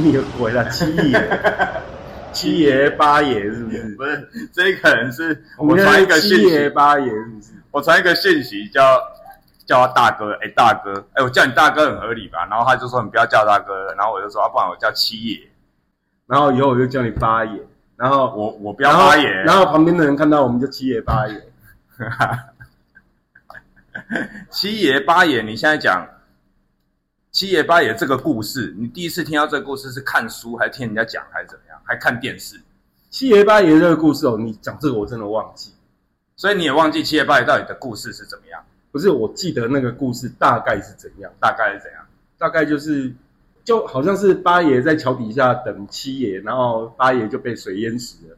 你个鬼啦，七爷，七爷八爷是不是？不是，这可能是我们传一个七讯息，爷八爷是不是？我传一个讯息叫叫他大哥，哎、大哥，哎、我叫你大哥很合理吧？然后他就说你不要叫大哥了，然后我就说啊，不然我叫七爷，然后以后我就叫你八爷，然后我我不要八爷，然后旁边的人看到我们就七爷八爷。七爷八爷，你现在讲七爷八爷这个故事，你第一次听到这个故事是看书，还是听人家讲，还是怎么样？还看电视？七爷八爷这个故事哦，你讲这个我真的忘记，所以你也忘记七爷八爷到底的故事是怎么样？不是我记得那个故事大概是怎样，大概是怎样？大概就是就好像是八爷在桥底下等七爷，然后八爷就被水淹死了，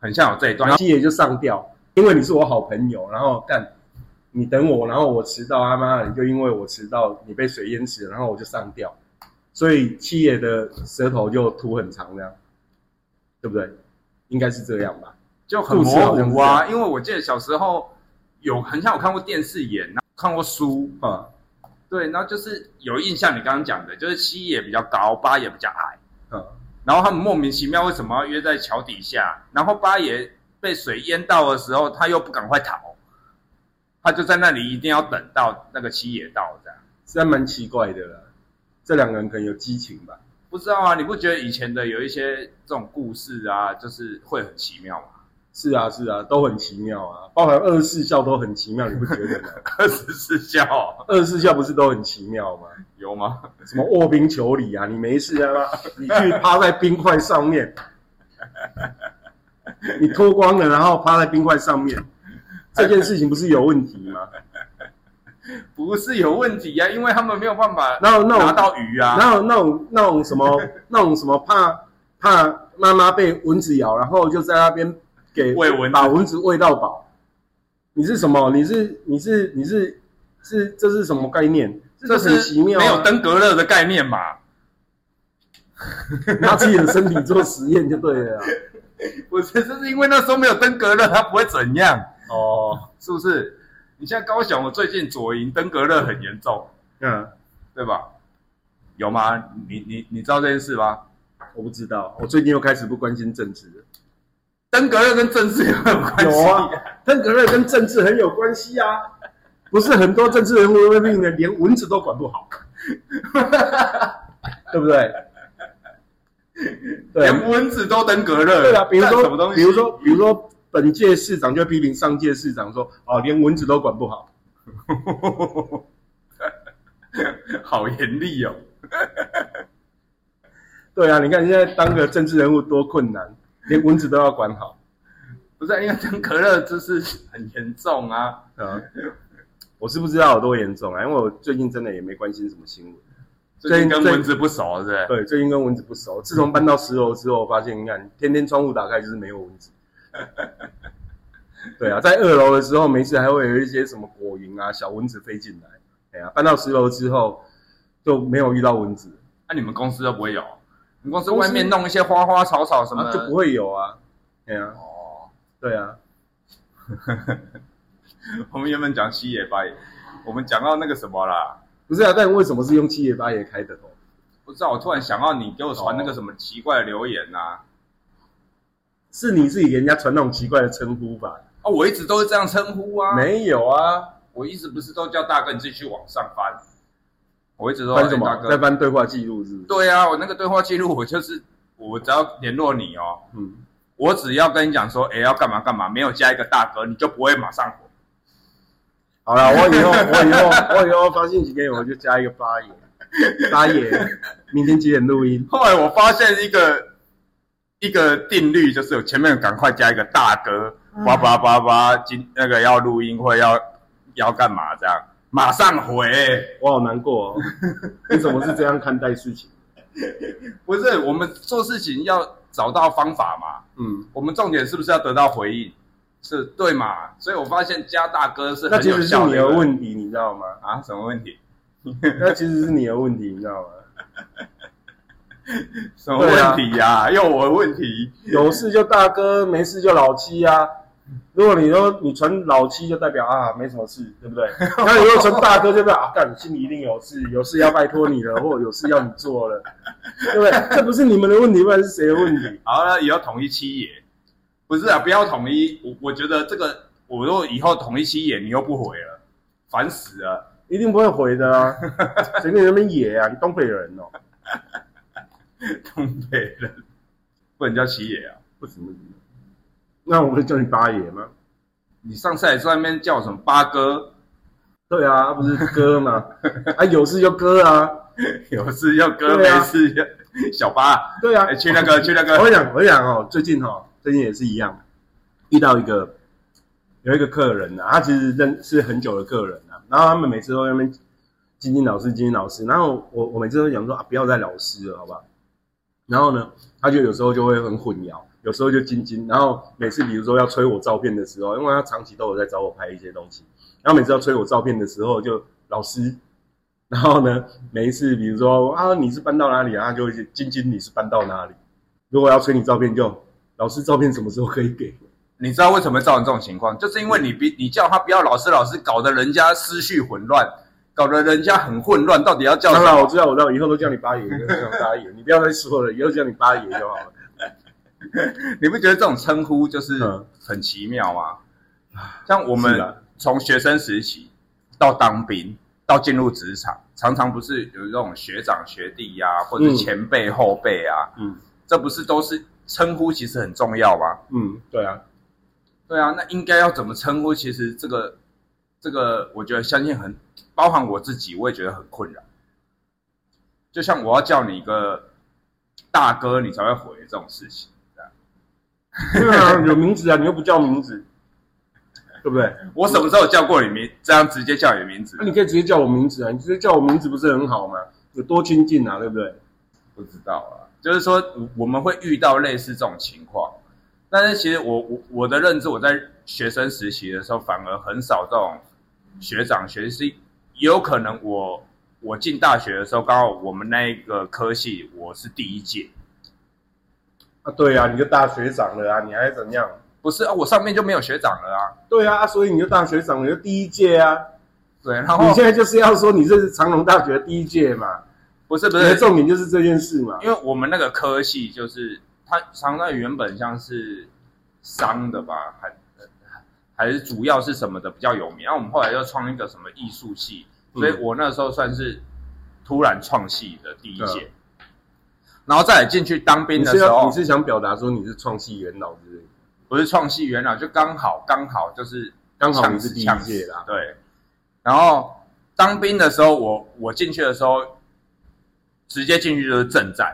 很像有这一段。七爷就上吊，因为你是我好朋友，然后干你等我，然后我迟到，他妈的你就因为我迟到，你被水淹死了，然后我就上吊，所以七爷的舌头就吐很长，这样，对不对？应该是这样吧？就很模糊啊，因为我记得小时候有很像我看过电视演，看过书，啊，对，然后就是有印象，你刚刚讲的，就是七爷比较高，八爷比较矮，嗯，然后他们莫名其妙为什么要约在桥底下？然后八爷被水淹到的时候，他又不赶快逃，他就在那里一定要等到那个七爷到，这样实在蛮奇怪的啦。这两个人可能有激情吧？不知道啊？你不觉得以前的有一些这种故事啊，就是会很奇妙吗？是啊，是啊，都很奇妙啊，包含二十四孝都很奇妙，你不觉得吗？二十四孝二十四孝不是都很奇妙吗？有吗？什么卧冰求鲤啊，你没事啊，你去趴在冰块上面，你脱光了，然后趴在冰块上面，这件事情不是有问题吗？不是有问题啊，因为他们没有办法然后那拿种，到鱼啊。然后那种那种什么那种什么怕怕妈妈被蚊子咬，然后就在那边给喂蚊子把蚊子喂到饱。你是什么？你是你是你是是这是什么概念？这就很奇妙、啊，没有登革热的概念吧？拿自己的身体做实验就对了啊。不是，这是因为那时候没有登革热，它不会怎样，哦，是不是？你现在高雄，我最近左营登革热很严重，嗯，对吧？有吗？你你你知道这件事吗？我不知道，我最近又开始不关心政治了。登革热跟政治有没有关系？有啊，登革热跟政治很有关系啊。不是很多政治人物会命的，连蚊子都管不好，对不对？连蚊子都登革热。对啊，比如说，什么东西？比如说，比如说，本届市长就批评上届市长说，哦，连蚊子都管不好。好严厉哦。对啊，你看现在当个政治人物多困难，连蚊子都要管好。不是因为登革热就是很严重啊。啊，我是不知道有多严重啊，因为我最近真的也没关心什么新闻。最近跟蚊子不熟，是？对，最近跟蚊子不熟。自从搬到十楼之后，我发现你看，天天窗户打开就是没有蚊子。对啊，在二楼的时候，每次还会有一些什么果蝇啊、小蚊子飞进来。哎呀、搬到十楼之后就没有遇到蚊子，那、你们公司都不会有？你们公司外面弄一些花花草草什么，啊就不会有啊。哎呀、哦。对啊，我们原本讲七爷八爷，我们讲到那个什么啦，不是啊，但为什么是用七爷八爷开的头？不知道我突然想到你给我传那个什么奇怪的留言呐、啊，是你自己给人家传那种奇怪的称呼吧？哦，我一直都是这样称呼啊，没有啊，我一直不是都叫大哥你自己去往上翻，我一直都翻什么？哎大哥在翻对话记录是不是？对啊，我那个对话记录，我就是我只要联络你哦，嗯，我只要跟你讲说，哎，要干嘛干嘛，没有加一个大哥，你就不会马上回。好了，我以后我以后我以后发信息给你，我就加一个八爷，八爷，明天几点录音？后来我发现一个一个定律，就是我前面赶快加一个大哥，叭叭叭叭，今那个要录音或要要干嘛这样，马上回。我好难过哦，你怎么是这样看待事情？不是我们做事情要找到方法嘛，嗯，我们重点是不是要得到回应？是对嘛？所以我发现加大哥是很那其实是你的问题，你知道吗？啊？什么问题？那其实是你的问题，你知道吗？什么问题呀、又我的问题？有事就大哥，没事就老七啊。如果你说你传老七，就代表啊没什么事，对不对？那你如果传大哥，就代表啊，干你心里一定有事，有事要拜托你了，或者有事要你做了，对不对？这不是你们的问题，不然是谁的问题？好了，也要统一七爷，不是啊，不要统一。我我觉得这个，我如果以后统一七爷，你又不回了，烦死了。一定不会回的啊！谁跟你那边野啊？你东北人哦，东北人不能叫七爷啊，不行不行。那我会叫你八爷吗？你上次还在那边叫什么八哥？对啊，不是哥吗？啊，有事就哥啊，有事就哥，没事就小八。对啊，去那个去那个。我跟你讲，我跟你讲哦，最近哦，最近也是一样，遇到一个有一个客人啊，他其实认识很久的客人啊，然后他们每次都在那边金金老师，金金老师，然后我我每次都讲说啊，不要再老师了，好不好？然后呢，他就有时候就会很混淆。有时候就晶晶，然后每次比如说要催我照片的时候，因为他长期都有在找我拍一些东西，然后每次要催我照片的时候，就老师，然后呢，每一次比如说啊你是搬到哪里啊，就会晶晶你是搬到哪里？如果要催你照片，就老师照片什么时候可以给？你知道为什么会造成这种情况？就是因为你比你叫他不要老师老师，搞得人家思绪混乱，搞得人家很混乱，到底要叫？当然我知道，我知道，以后都叫你八爷，叫八爷，你不要再说了，以后叫你八爷就好了。你不觉得这种称呼就是很奇妙吗？像我们从学生时期到当兵，到进入职场，常常不是有这种学长学弟呀，或者前辈后辈啊？嗯，这不是都是称呼，其实很重要吗？嗯，对啊，对啊，那应该要怎么称呼？其实这个这个，我觉得相信很包含我自己，我也觉得很困扰。就像我要叫你一个大哥，你才会回这种事情。对啊，有名字啊，你又不叫名字，对不对？我什么时候叫过你名？这样直接叫你的名字？那你可以直接叫我名字啊，你直接叫我名字不是很好吗？有多亲近啊，对不对？不知道啊，就是说我们会遇到类似这种情况，但是其实我我我的认知，我在学生实习的时候反而很少这种学长学弟，也有可能我我进大学的时候，刚好我们那一个科系我是第一届。啊，对啊，你就大学长了啊，你还怎样？不是啊，我上面就没有学长了啊。对啊，所以你就大学长，你就第一届啊。对，然后你现在就是要说你这是长隆大学第一届嘛？不是不是，重点就是这件事嘛。因为我们那个科系就是它长大原本像是商的吧，还还是主要是什么的比较有名。然后我们后来又创一个什么艺术系，所以我那时候算是突然创系的第一届。然后再进去当兵的时候，你是想表达说你是创系元老之类？不是创系元老，就刚好刚好就是刚好你是第一届啦。对。然后当兵的时候，我我进去的时候，直接进去就是正战，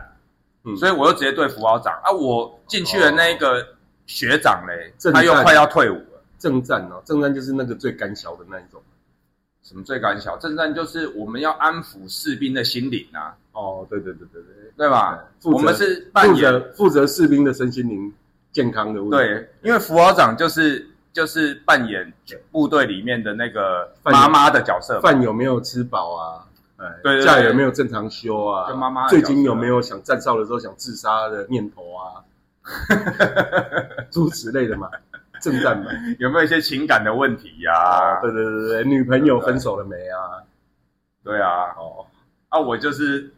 嗯，所以我又直接对副保长啊。我进去的那一个学长嘞，他又快要退伍了。正战哦，正战就是那个最胆小的那一种。什么最胆小？正战就是我们要安抚士兵的心灵啊。哦，对对对对对。对吧？我们是负责负责士兵的身心灵健康的问题。对，因为副保长就是就是扮演部队里面的那个妈妈的角色。饭有没有吃饱啊？哎，对，假有没有正常休啊？就妈妈最近有没有想站哨的时候想自杀的念头啊？诸此类的嘛，正战嘛，有没有一些情感的问题呀？对对对对，女朋友分手了没啊？对啊，哦，啊，我就是。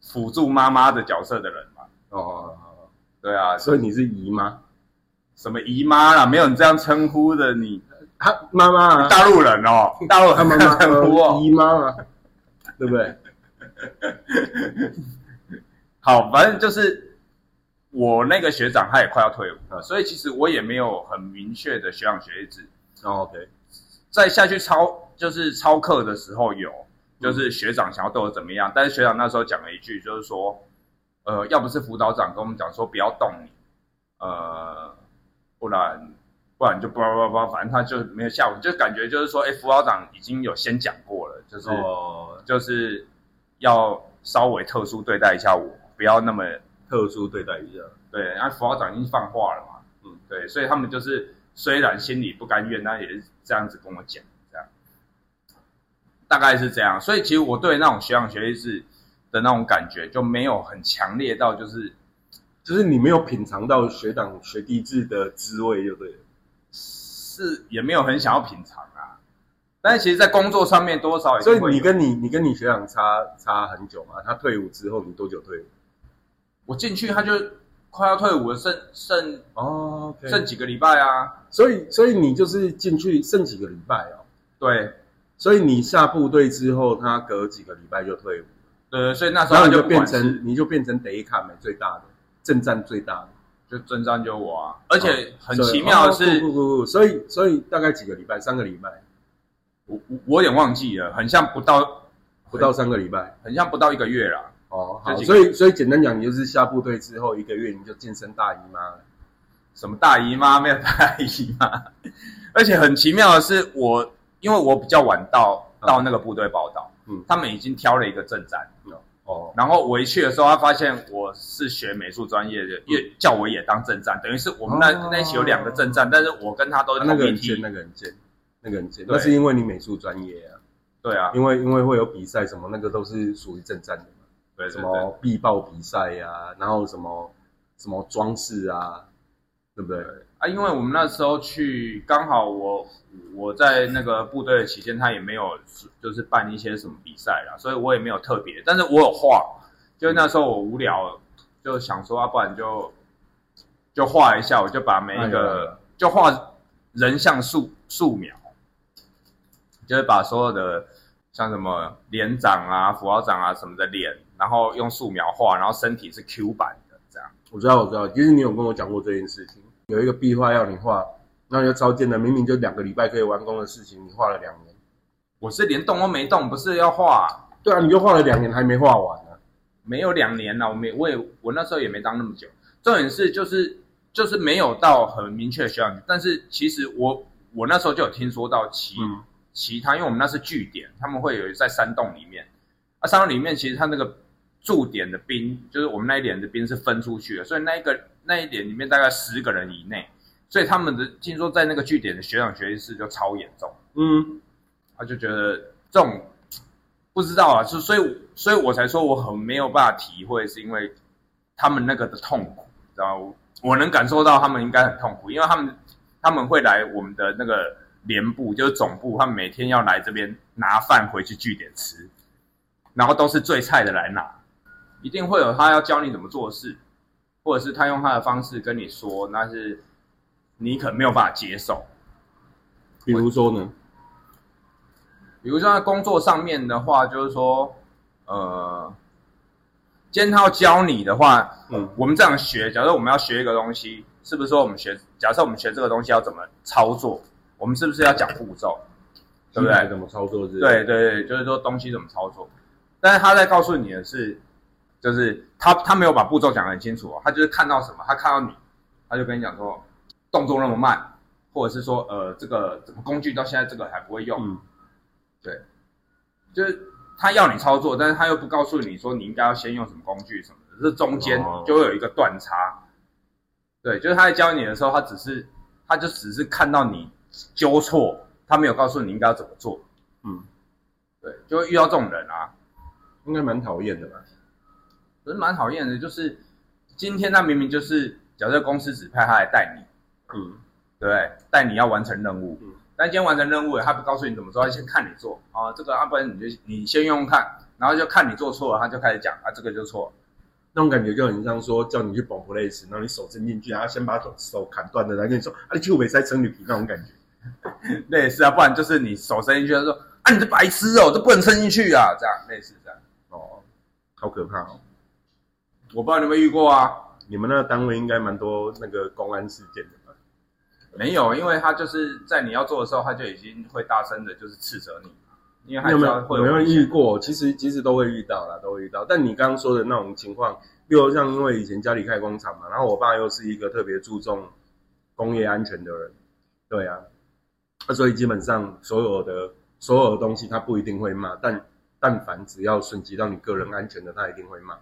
辅助妈妈的角色的人嘛，哦，对啊，所以你是姨妈，什么姨妈啦？没有你这样称呼的，你他妈妈，大陆人哦，大陆他妈妈称呼哦，姨妈嘛，对不对？好，反正就是我那个学长，他也快要退伍了，所以其实我也没有很明确的学长学弟制。OK，在下去操就是操课的时候有。就是学长想要对我怎么样，但是学长那时候讲了一句，就是说，呃，要不是辅导长跟我们讲说不要动你，呃，不然不然就叭叭叭，反正他就没有下午，就感觉就是说，哎，辅导长已经有先讲过了，就是就是要稍微特殊对待一下我，不要那么特殊对待一下。对，然后辅导长已经放话了嘛，嗯，对，所以他们就是虽然心里不甘愿，但也是这样子跟我讲。这样大概是这样，所以其实我对那种学长学弟制的那种感觉就没有很强烈到，就是就是你没有品尝到学长学弟制的滋味，就对了。是也没有很想要品尝啊。但是其实，在工作上面多少，所以你跟你你跟你学长差差很久嘛？他退伍之后，你多久退伍？我进去他就快要退伍了，剩剩哦，剩几个礼拜啊。所以所以你就是进去剩几个礼拜哦。对，所以你下部队之后，他隔几个礼拜就退伍。对，所以那时候就变成你就变成得看美最大的正战最大的。就征战就我啊，而且很奇妙的是，不不不，所以所以大概几个礼拜，三个礼拜，我我我有点忘记了，很像不到不到三个礼拜，很像不到一个月啦。哦，好，所以所以简单讲，你就是下部队之后一个月你就晋升大姨妈了。什么大姨妈？没有大姨妈，而且很奇妙的是，我因为我比较晚到到那个部队报道，嗯，他们已经挑了一个正战。哦，然后我一去的时候，他发现我是学美术专业的，也叫我也当正站，等于是我们那那一起有两个正站，但是我跟他都是那个很贱，那个很贱，那个很贱，那是因为你美术专业啊，对啊，因为因为会有比赛什么，那个都是属于正站对，什么必报比赛呀，然后什么什么装饰啊，对不对？啊，因为我们那时候去，刚好我我在那个部队的期间，他也没有就是办一些什么比赛啦，所以我也没有特别，但是我有画，就那时候我无聊，就想说，啊，不然就就画一下，我就把每一个。就画人像素素描，就是把所有的像什么连长啊、副校长啊什么的脸，然后用素描画，然后身体是 Q 版的这样。我知道，我知道，其实你有跟我讲过这件事情。有一个壁画要你画，那就超贱的，明明就两个礼拜可以完工的事情，你画了两年。我是连动都没动，不是要画？对啊，你就画了两年还没画完呢。没有两年了，我没，我也我那时候也没当那么久。重点是就是就是没有到很明确的学长，但是其实我我那时候就有听说到其其他，因为我们那是据点，他们会有在山洞里面。啊，山洞里面其实他那个驻点的兵，就是我们那一点的兵是分出去的，所以那一个。那一点里面大概十个人以内，所以他们的听说在那个据点的学长学习室就超严重，嗯，他就觉得这种不知道啊，就所以所以我才说我很没有办法体会，是因为他们那个的痛苦，知道我能感受到他们应该很痛苦，因为他们他们会来我们的那个连部，就是总部，他们每天要来这边拿饭回去据点吃，然后都是最菜的来拿，一定会有他要教你怎么做事。或者是他用他的方式跟你说，那是你可能没有办法接受。比如说呢？比如说在工作上面的话，就是说，呃，今天他要教你的话，嗯，我们这样学，假设我们要学一个东西，是不是说我们学？假设我们学这个东西要怎么操作，我们是不是要讲步骤？对不对？怎么操作？对对对，就是说东西怎么操作。但是他在告诉你的是。就是他，他没有把步骤讲得很清楚哦，他就是看到什么，他看到你，他就跟你讲说，动作那么慢，或者是说，呃，这个怎么工具到现在这个还不会用，嗯，对，就是他要你操作，但是他又不告诉你说你应该要先用什么工具什么的，这中间就会有一个断差，对，就是他在教你的时候，他只是，他就只是看到你纠错，他没有告诉你应该要怎么做，嗯，对，就会遇到这种人啊，应该蛮讨厌的吧。是蛮讨厌的，就是今天他明明就是假设公司指派他来带你，嗯，对不对？带你要完成任务，嗯，但今天完成任务，他不告诉你怎么做，他先看你做。啊，这个啊，不然你就你先用用看，然后就看你做错了，他就开始讲啊，这个就错，那种感觉就很像说叫你去绑布类似，然后你手伸进去，然后先把手手砍断的，来跟你说啊，你去尾塞撑你皮那种感觉，类似啊，不然就是你手伸进去，他说啊，你这白痴哦，这不能伸进去啊，这样类似这样，哦，好可怕哦。我不知道你有没有遇过啊？你们那个单位应该蛮多那个公安事件的吧？没有，因为他就是在你要做的时候，他就已经会大声的，就是斥责你。因为有没有有没有遇过？其实其实都会遇到啦，都会遇到。但你刚刚说的那种情况，比如像因为以前家里开工厂嘛，然后我爸又是一个特别注重工业安全的人，对啊，那所以基本上所有的所有的东西他不一定会骂，但但凡只要涉及到你个人安全的，他一定会骂。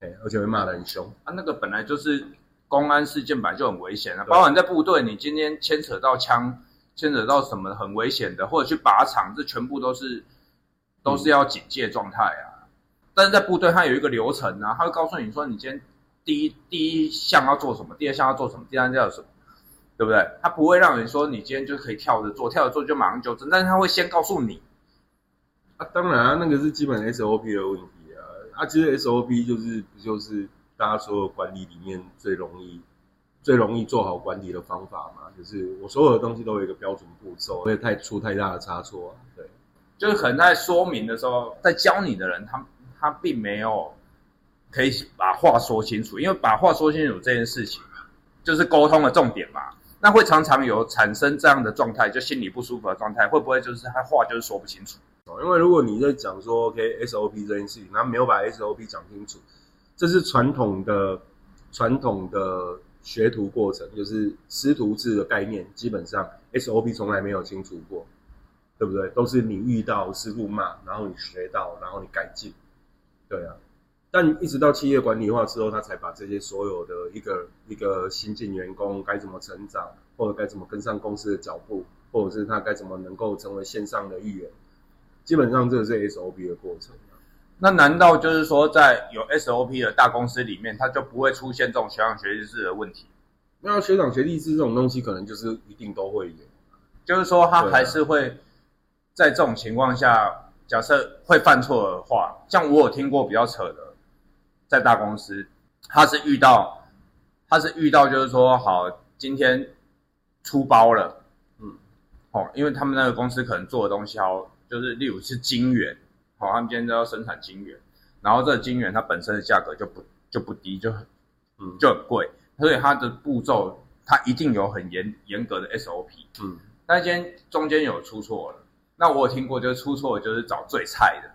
哎，而且会骂得很凶啊！那个本来就是公安事件，本来就很危险啊。包括你在部队，你今天牵扯到枪，牵扯到什么很危险的，或者去靶场，这全部都是都是要警戒状态啊。但是在部队，它有一个流程啊，他会告诉你说，你今天第一第一项要做什么，第二项要做什么，第三项要什么。对不对？他不会让人说你今天就可以跳着做，跳着做就马上纠正，但是他会先告诉你，啊，当然啊，那个是基本 SOP 的问题啊。其实 SOP 就是不就是大家所有管理里面最容易最容易做好管理的方法嘛？就是我所有的东西都有一个标准步骤，不会太出太大的差错啊。对，就是可能在说明的时候，在教你的人，他他并没有可以把话说清楚，因为把话说清楚这件事情，就是沟通的重点嘛。那会常常有产生这样的状态，就心里不舒服的状态，会不会就是他话就是说不清楚？因为如果你在讲说 OK SOP 这件事情，他没有把 SOP 讲清楚，这是传统的传统的学徒过程，就是师徒制的概念，基本上 SOP 从来没有清楚过，对不对？都是你遇到师傅骂，然后你学到，然后你改进，对啊。但一直到企业管理化之后，他才把这些所有的一个一个新进员工该怎么成长，或者该怎么跟上公司的脚步，或者是他该怎么能够成为线上的一员，基本上这个是 SOP 的过程啊。那难道就是说，在有 SOP 的大公司里面，它就不会出现这种学长学弟制的问题？那学长学弟制这种东西，可能就是一定都会有。就是说，他还是会在这种情况下，假设会犯错的话，像我有听过比较扯的，在大公司，他是遇到，他是遇到就是说，好，今天出包了，嗯，哦，因为他们那个公司可能做的东西好，就是例如是金圆，好、他们今天都要生产金圆，然后这个晶圆它本身的价格就不就不低，就很嗯就很贵，所以它的步骤它一定有很严严格的 SOP。嗯，那今天中间有出错了，那我有听过，就是出错的就是找最菜的，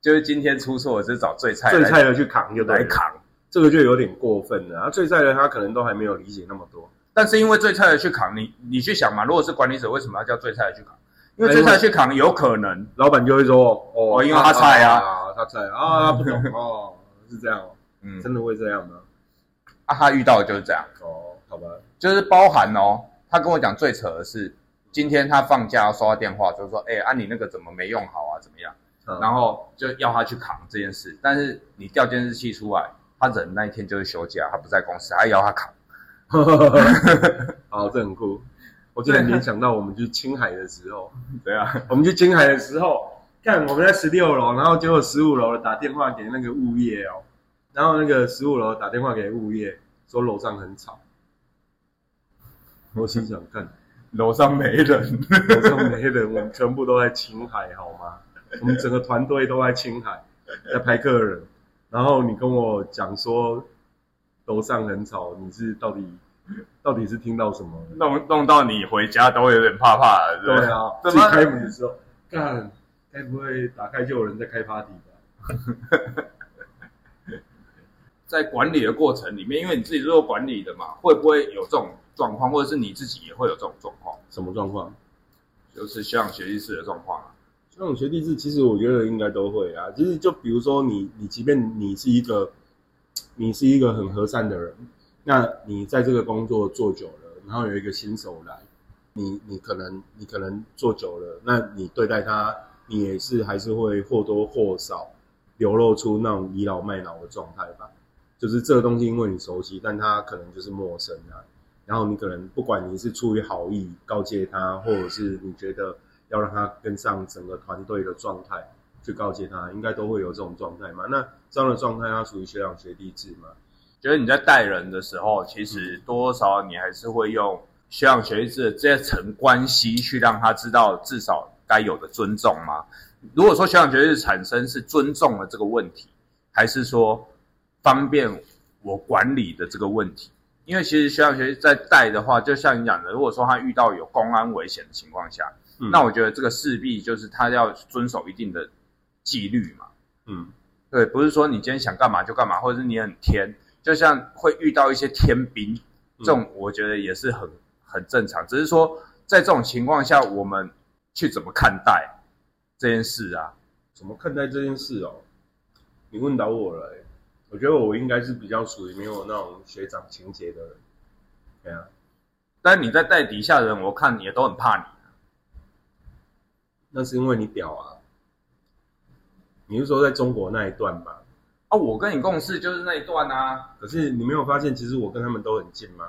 就是今天出错的是找最菜的最菜的去扛就来扛。这个就有点过分了。啊，最菜的他可能都还没有理解那么多。但是因为最菜的去扛，你你去想嘛，如果是管理者，为什么要叫最菜的去扛？因为哎最菜去扛有可能，老板就会说：“哦，哦因为他菜啊啊，他菜啊，他不懂哦，是这样哦，嗯，真的会这样吗？啊，他遇到的就是这样，哦，好吧，就是包含哦，他跟我讲最扯的是，今天他放假要收到电话，就是说，哎、啊你那个怎么没用好啊，怎么样？嗯然后就要他去扛这件事，但是你调监视器出来，他人那一天就是休假，他不在公司，还要他扛。好，这很酷。我竟然联想到我们去青海的时候，对啊，我们去青海的时候，看我们在十六楼，然后结果十五楼打电话给那个物业哦，然后那个十五楼打电话给物业说楼上很吵，我心想，看楼上没人，楼上没人，我们全部都在青海好吗？我们整个团队都在青海，在拍客人，然后你跟我讲说楼上很吵，你是到底 到底是听到什么？弄弄到你回家都会有点怕怕的，不对啊，自己开门的时候，干，该不会打开就有人在开 party 吧？在管理的过程里面，因为你自己是做管理的嘛，会不会有这种状况，或者是你自己也会有这种状况，什么状况？就是学长学弟式的状况啊？这种学弟制，其实我觉得应该都会啊。其实就比如说你，你即便你是一个，你是一个很和善的人，那你在这个工作做久了，然后有一个新手来，你你可能你可能做久了，那你对待他，你也是还是会或多或少流露出那种倚老卖老的状态吧。就是这个东西，因为你熟悉，但他可能就是陌生啊。然后你可能不管你是出于好意告诫他，或者是你觉得要让他跟上整个团队的状态，去告诫他，应该都会有这种状态嘛。那这样的状态，它属于学长学弟制嘛？觉得你在带人的时候，其实多多少少你还是会用学长学弟制的这层关系去让他知道至少该有的尊重吗？如果说学长学弟制产生是尊重的这个问题，还是说方便我管理的这个问题？因为其实学长学弟在带的话，就像你讲的，如果说他遇到有公安危险的情况下，嗯那我觉得这个势必就是他要遵守一定的纪律嘛。嗯对，不是说你今天想干嘛就干嘛，或者是你很天，就像会遇到一些天兵，这种我觉得也是很很正常。只是说在这种情况下，我们去怎么看待这件事啊？怎么看待这件事哦？你问到我了、欸，我觉得我应该是比较属于没有那种学长情节的人。对啊，但你在带底下的人，我看也都很怕你。那是因为你屌啊。你是说在中国那一段吧？啊，我跟你共事就是那一段啊。可是你没有发现，其实我跟他们都很近吗？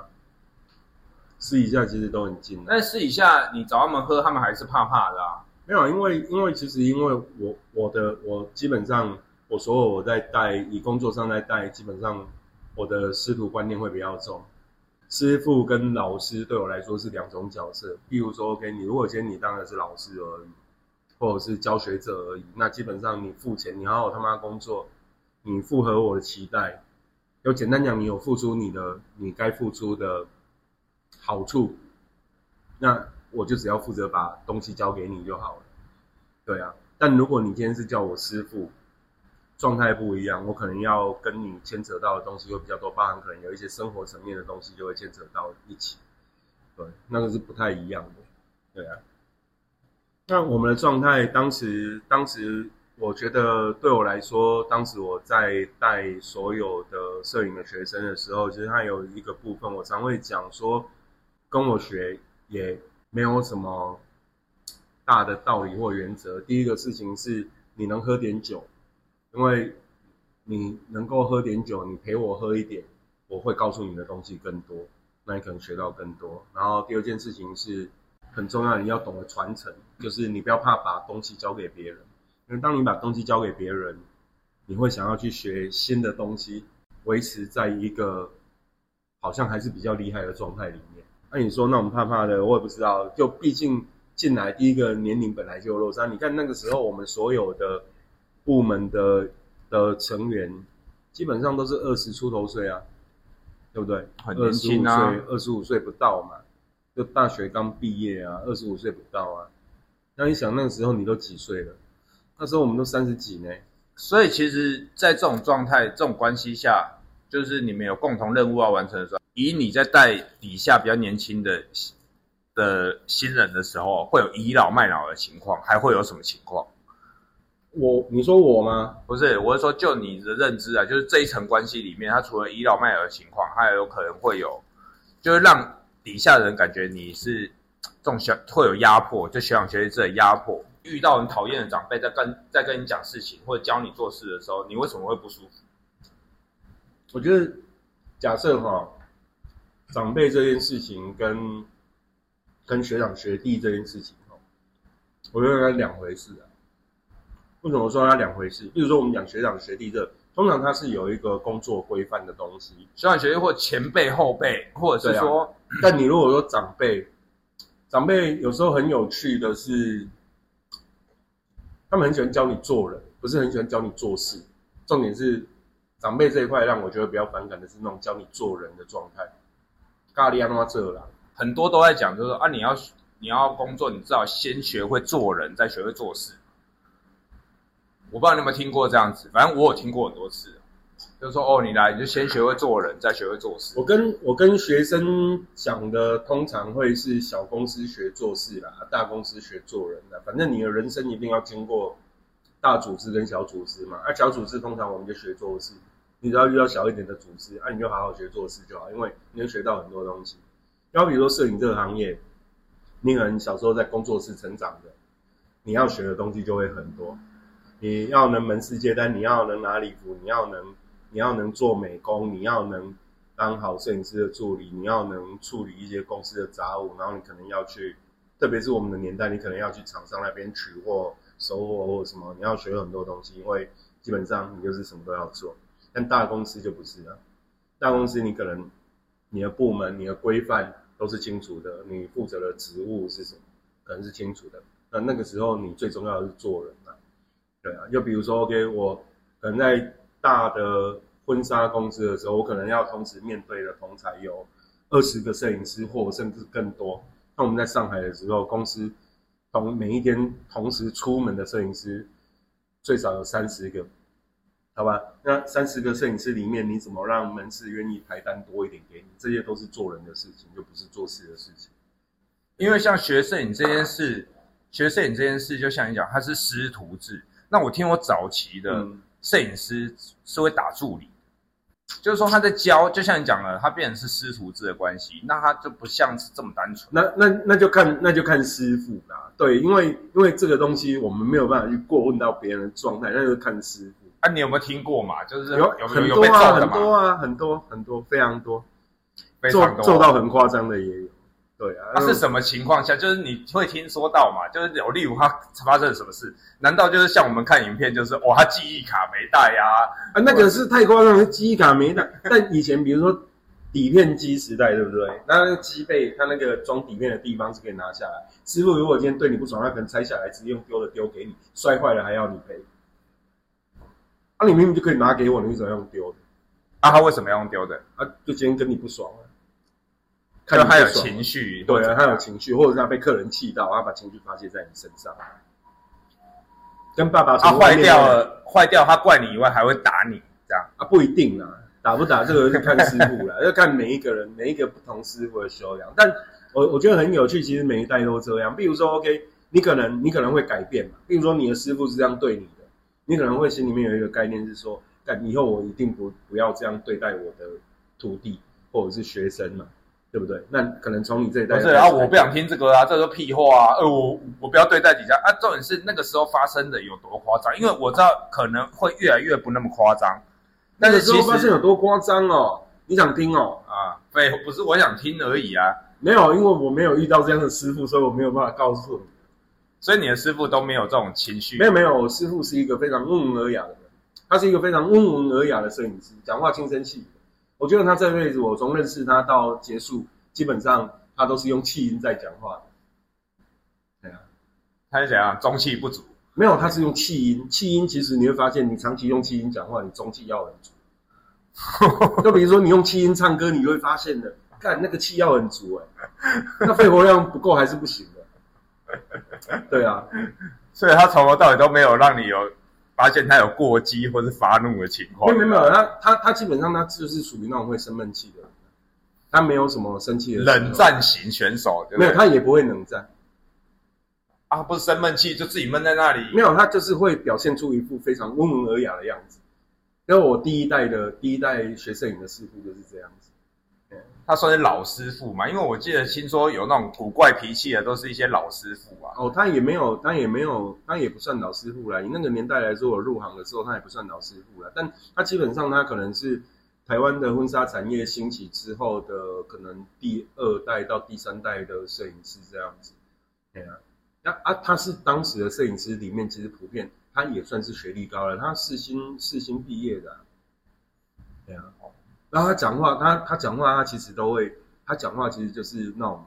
私底下其实都很近的。但是私底下你找他们喝，他们还是怕怕的啊。没有，因为因为其实因为我我的我基本上我所有我在带以工作上在带，基本上我的师徒观念会比较重。师傅跟老师对我来说是两种角色。比如说，OK，你如果今天你当的是老师而已，或者是教学者而已，那基本上你付钱，你好好他妈工作，你符合我的期待。有简单讲，你有付出你的你该付出的好处，那我就只要负责把东西交给你就好了。对啊，但如果你今天是叫我师傅，状态不一样，我可能要跟你牵扯到的东西会比较多，包含可能有一些生活层面的东西就会牵扯到一起。对，那个是不太一样的。对啊，那我们的状态当时，当时我觉得对我来说，当时我在带所有的摄影的学生的时候，其实它有一个部分，我常会讲说，跟我学也没有什么大的道理或原则。第一个事情是你能喝点酒。因为你能够喝点酒，你陪我喝一点，我会告诉你的东西更多，那你可能学到更多。然后第二件事情是很重要，你要懂得传承，就是你不要怕把东西交给别人，因为当你把东西交给别人，你会想要去学新的东西，维持在一个好像还是比较厉害的状态里面。那你说那我们怕怕的，我也不知道，就毕竟进来第一个年龄本来就落差，你看那个时候我们所有的。部门的的成员基本上都是二十出头岁啊，对不对？很年轻啊，二十五岁不到嘛，就大学刚毕业啊，二十五岁不到啊。那你想那个时候你都几岁了？那时候我们都三十几呢。所以其实，在这种状态、这种关系下，就是你们有共同任务要完成的时候，以你在带底下比较年轻的的新人的时候，会有倚老卖老的情况，还会有什么情况？我，你说我吗？不是，我是说，就你的认知啊，就是这一层关系里面，他除了倚老卖老的情况，还有可能会有，就是让底下的人感觉你是这种小会有压迫，就学长学弟的压迫。遇到很讨厌的长辈在跟在跟你讲事情或者教你做事的时候，你为什么会不舒服？我觉得，假设哈，长辈这件事情跟跟学长学弟这件事情哈，我觉得它两回事啊。为什么说它两回事？比如说我们讲学长学弟这，通常它是有一个工作规范的东西。学长学弟或前辈后辈，或者是说，但你如果说长辈，长辈有时候很有趣的是，他们很喜欢教你做人，不是很喜欢教你做事。重点是长辈这一块让我觉得比较反感的是那种教你做人的状态。咖喱安拉这啦，很多都在讲，就是说啊，你要你要工作，你至少先学会做人，再学会做事。我不知道你有没有听过这样子，反正我有听过很多次，就是说哦，你来你就先学会做人，再学会做事。我跟我跟学生讲的，通常会是小公司学做事啦，大公司学做人的。反正你的人生一定要经过大组织跟小组织嘛。啊，小组织通常我们就学做事，你只要遇到小一点的组织，啊，你就好好学做事就好，因为你能学到很多东西。要比如说摄影这个行业，你可能小时候在工作室成长的，你要学的东西就会很多。你要能门市接单，你要能拿礼服，你要能，你要能做美工，你要能当好摄影师的助理，你要能处理一些公司的杂物，然后你可能要去，特别是我们的年代，你可能要去厂商那边取货、收货或什么，你要学很多东西，因为基本上你就是什么都要做。但大公司就不是了，大公司你可能你的部门、你的规范都是清楚的，你负责的职务是什么，可能是清楚的。那那个时候你最重要的是做人啊。对啊，就比如说，OK，我可能在大的婚纱公司的时候，我可能要同时面对的同才有二十个摄影师，或甚至更多。那我们在上海的时候，公司同每一天同时出门的摄影师最少有三十个，好吧？那三十个摄影师里面，你怎么让门市愿意排单多一点给你？这些都是做人的事情，就不是做事的事情。因为像学摄影这件事，学摄影这件事，就像你讲，它是师徒制。那我听我早期的摄影师是会打助理，就是说他在教，就像你讲了，他变成是师徒制的关系，那他就不像是这么单纯。那那那就看那就看师傅啦，对，因为因为这个东西我们没有办法去过问到别人的状态，那就看师傅。啊，你有没有听过嘛？就是有有很多啊，很多啊，很多很多非常多，做做到很夸张的也有。对啊，那是什么情况下？就是你会听说到嘛？就是有例如他发生了什么事？难道就是像我们看影片，就是哇，他记忆卡没带呀、啊，那个是太夸张了，记忆卡没带。但以前比如说底片机时代，对不对？那那个机背，它那个装底片的地方是可以拿下来。师傅如果今天对你不爽，他可能拆下来，直接用丢的丢给你，摔坏了还要你赔。啊，你明明就可以拿给我，你为什么要用丢的？啊，他为什么要用丢的？啊，就今天跟你不爽啊，就他有情绪，对啊，他有情绪，或者是他被客人气到，他把情绪发泄在你身上。跟爸爸他从外面坏掉了，坏掉他怪你以外还会打你，这样。啊，不一定啊，打不打这个是看师傅了，要看每一个人每一个不同师傅的修养。但我我觉得很有趣，其实每一代都这样。比如说，OK，你可能你可能会改变嘛，比如说你的师傅是这样对你的，你可能会心里面有一个概念是说，但以后我一定不不要这样对待我的徒弟或者是学生嘛，对不对？那可能从你这一代不是啊，我不想听这个啊，这个屁话啊！呃，我我不要对待底下啊。重点是那个时候发生的有多夸张，因为我知道可能会越来越不那么夸张，那但是其个时候发现实有多夸张哦，你想听哦？啊，对不是我想听而已啊。没有，因为我没有遇到这样的师傅，所以我没有办法告诉你。所以你的师傅都没有这种情绪，没有没有，我师傅是一个非常温文尔雅的人，他是一个非常温文尔雅的摄影师，讲话轻声细语。我觉得他这辈子，我从认识他到结束，基本上他都是用气音在讲话的。对啊，他是怎样中气不足，没有，他是用气音。气音其实你会发现，你长期用气音讲话，你中气要很足。就比如说你用气音唱歌，你会发现的，看那个气要很足哎、那肺活量不够还是不行的。对啊，所以他从头到尾都没有让你有发现他有过激或是发怒的情况。没有没有，他他他基本上他就是属于那种会生闷气的人，他没有什么生气的冷，战型选手，对不没有对？他也不会冷战，啊，不是生闷气就自己闷在那里没。有他就是会表现出一副非常温文尔雅的样子。因为我第一代的第一代学摄影的师傅就是这样子，他算是老师傅嘛，因为我记得听说有那种古怪脾气的，都是一些老师傅啊。哦，他也没有他也没有他也不算老师傅啦。以那个年代来说，我入行的时候他也不算老师傅啦，但他基本上他可能是台湾的婚纱产业兴起之后的可能第二代到第三代的摄影师这样子。对啊，那啊，他是当时的摄影师里面其实普遍他也算是学历高了，他四新四新毕业的啊、对啊，然后他讲话，他他讲话，他其实都会，他讲话其实就是那种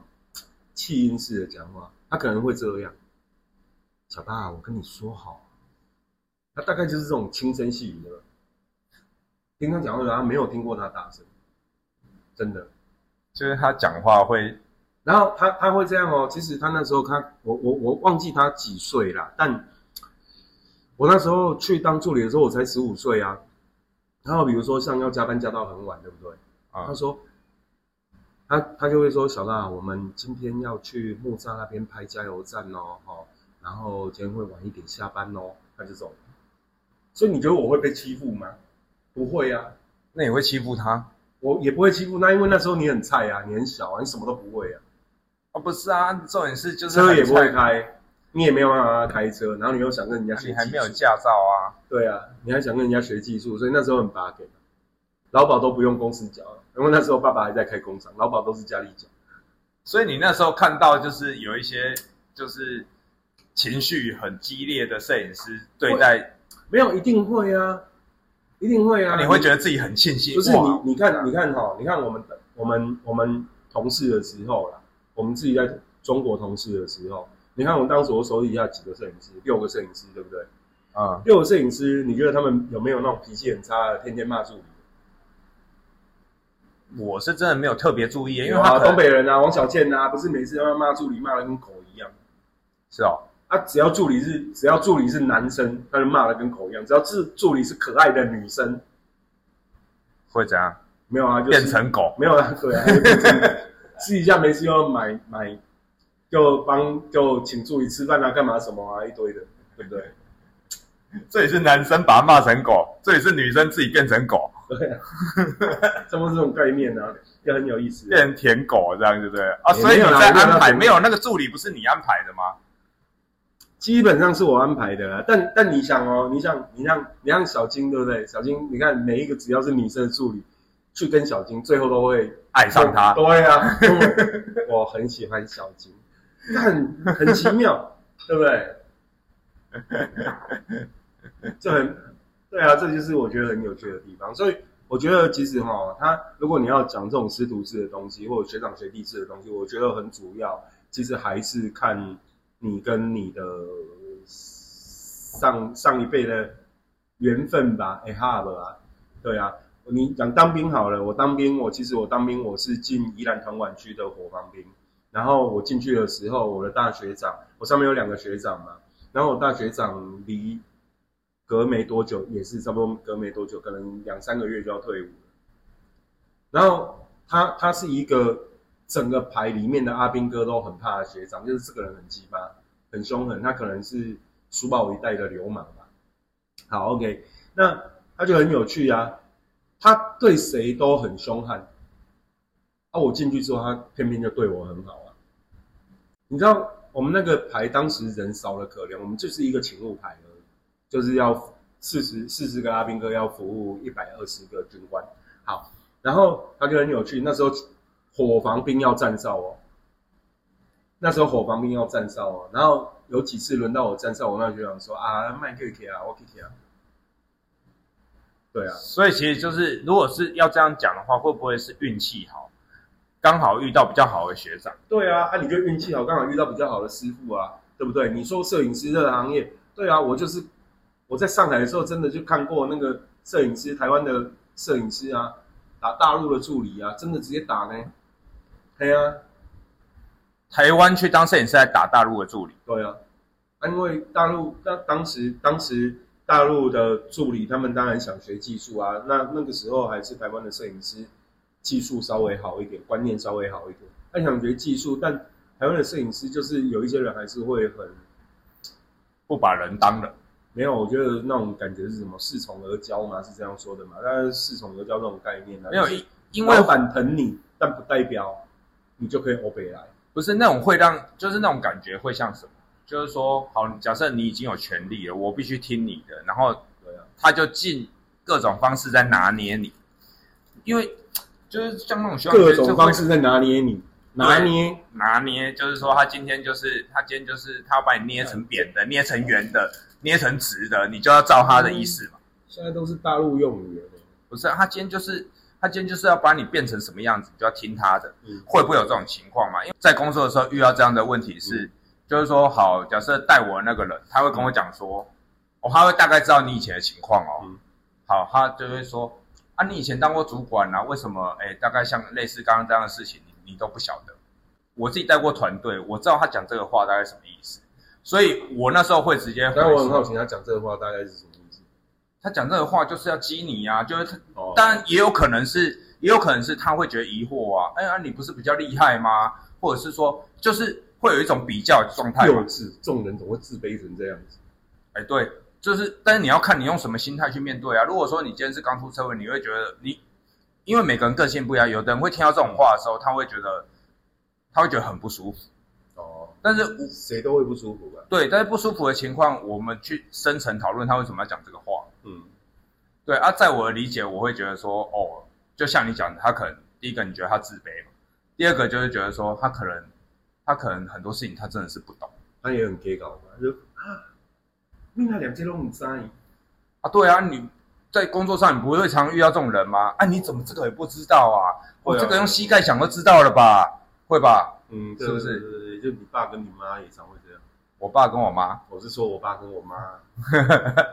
气音式的讲话，他可能会这样。小大，我跟你说好，他大概就是这种轻声细语的。听他讲话，他没有听过他大声，真的。就是他讲话会然后他他会这样哦，其实他那时候他我我我忘记他几岁啦，但我那时候去当助理的时候，我才十五岁啊。然后比如说像要加班加到很晚，对不对？啊他，说，他他就会说，小娜，我们今天要去木栅那边拍加油站哦，哈，然后今天会晚一点下班哦，他就走。所以你觉得我会被欺负吗？不会啊，那你会欺负他？我也不会欺负那，因为那时候你很菜啊，你很小啊，你什么都不会啊，哦，不是啊，重点是就是车也不会，开，你也没有办法开车，然后你又想跟人家学，你还没有驾照啊。对啊，你还想跟人家学技术，所以那时候很拔给，劳保都不用公司缴，因为那时候爸爸还在开工厂，劳保都是家里缴。所以你那时候看到就是有一些就是情绪很激烈的摄影师对待，没有，一定会啊，一定会啊。你会觉得自己很庆幸。不是你，你看，你看哈，你看我们我们我们同事的时候啦，我们自己在中国同事的时候，你看我们当时我手底下几个摄影师，六个摄影师，对不对？啊，六个摄影师，你觉得他们有没有那种脾气很差的，天天骂助理？我是真的没有特别注意，因为他可能东北人啊，王小贱啊，不是每次要骂助理骂的跟狗一样。是哦，啊，只要助理是只要助理是男生，他就骂的跟狗一样；只要是助理是可爱的女生，会怎样没有啊，就是变成狗？没有啊，对啊，就变成私底下没事要买买，就帮就请助理吃饭啊，干嘛什么啊，一堆的，对不对？这也是男生把他骂成狗，这也是女生自己变成狗，对啊，这么这种概念啊，也很有意思。变成舔狗这样，对不对？啊，所以你在安排没有啦没有那个助理不是你安排的吗？基本上是我安排的啦，但但你想哦，你想你像你像小金对不对？小金，你看每一个只要是女生的助理，去跟小金，最后都会爱上他。对啊，我很喜欢小金，很 很奇妙，对不对？这很对啊，这就是我觉得很有趣的地方。所以我觉得其实哈，他如果你要讲这种师徒制的东西，或者学长学弟制的东西，我觉得很主要，其实还是看你跟你的上上一辈的缘分吧，哎哈吧，对啊。你讲当兵好了，我当兵，我其实我当兵，我是进宜兰团管区的火防兵。然后我进去的时候，我的大学长，我上面有两个学长嘛。然后我大学长离隔没多久，也是差不多隔没多久，可能两三个月就要退伍了。然后他他是一个整个排里面的阿兵哥都很怕的学长，就是这个人很鸡巴，很凶狠，他可能是书包一代的流氓吧。好，OK，那他就很有趣啊。他对谁都很凶悍，啊！我进去之后，他偏偏就对我很好。你知道我们那个排当时人少了可怜，我们就是一个勤务排而已，就是要四十四十个阿兵哥要服务一百二十个军官。好，然后他就很有趣，那时候火防兵要站哨哦，那时候火防兵要站哨哦，然后有几次轮到我站哨，我那学长说啊，麦克克啊，我可以啊。对啊，所以其实就是，如果是要这样讲的话，会不会是运气好，刚好遇到比较好的学长？对啊，啊，你就运气好，刚好遇到比较好的师傅啊，对不对？你说摄影师这个行业，对啊，我就是我在上海的时候，真的就看过那个摄影师，台湾的摄影师啊，打大陆的助理啊，真的直接打呢。对啊，台湾去当摄影师来打大陆的助理？对啊，因为大陆当当时当时。大陆的助理，他们当然想学技术啊。那那个时候还是台湾的摄影师技术稍微好一点，观念稍微好一点。他想学技术，但台湾的摄影师就是有一些人还是会很不把人当人。没有，我觉得那种感觉是什么恃宠而骄嘛，是这样说的嘛？但是恃宠而骄这种概念呢？没有，因为老板疼你，但不代表你就可以欧北来。不是那种会让，就是那种感觉会像什么？就是说，好，假设你已经有权利了，我必须听你的，然后他就尽各种方式在拿捏你，因为就是像那种各种方式在拿捏你，拿捏拿捏，就是说他今天就是他今天就是他要把你捏成扁的，捏成圆的，捏成直的，你就要照他的意思嘛。现在都是大陆用语了，不是？他今天就是他今天就是要把你变成什么样子，就要听他的。会不会有这种情况嘛？因为在工作的时候遇到这样的问题是。就是说，好，假设带我的那个人，他会跟我讲说，哦，他会大概知道你以前的情况哦。好，他就会说，啊，你以前当过主管啊，为什么？哎，大概像类似刚刚这样的事情，你你都不晓得。我自己带过团队，我知道他讲这个话大概什么意思，所以我那时候会直接。但我很好奇，他讲这个话大概是什么意思？他讲这个话就是要激你啊，就是他，当然也有可能是，也有可能是他会觉得疑惑啊，哎呀，你不是比较厉害吗？或者是说，就是。会有一种比较状态，幼稚，众人总会自卑成这样子。哎，对，就是，但是你要看你用什么心态去面对啊。如果说你今天是刚出社会，你会觉得你，因为每个人个性不一样，有的人会听到这种话的时候，他会觉得，他会觉得很不舒服。哦，但是谁都会不舒服吧？对，但是不舒服的情况，我们去深层讨论他为什么要讲这个话。嗯，对啊，在我的理解，我会觉得说，哦，就像你讲的，他可能第一个你觉得他自卑嘛，第二个就是觉得说他可能。他可能很多事情他真的是不懂，他也很 gay 搞嘛，就啊，你那两件都很在啊，对啊，你在工作上你不会常遇到这种人吗？啊，你怎么这个也不知道啊？我这个用膝盖想都知道了吧？会吧？嗯，是不是？对对对，就你爸跟你妈也常会这样。我爸跟我妈，我是说我爸跟我妈，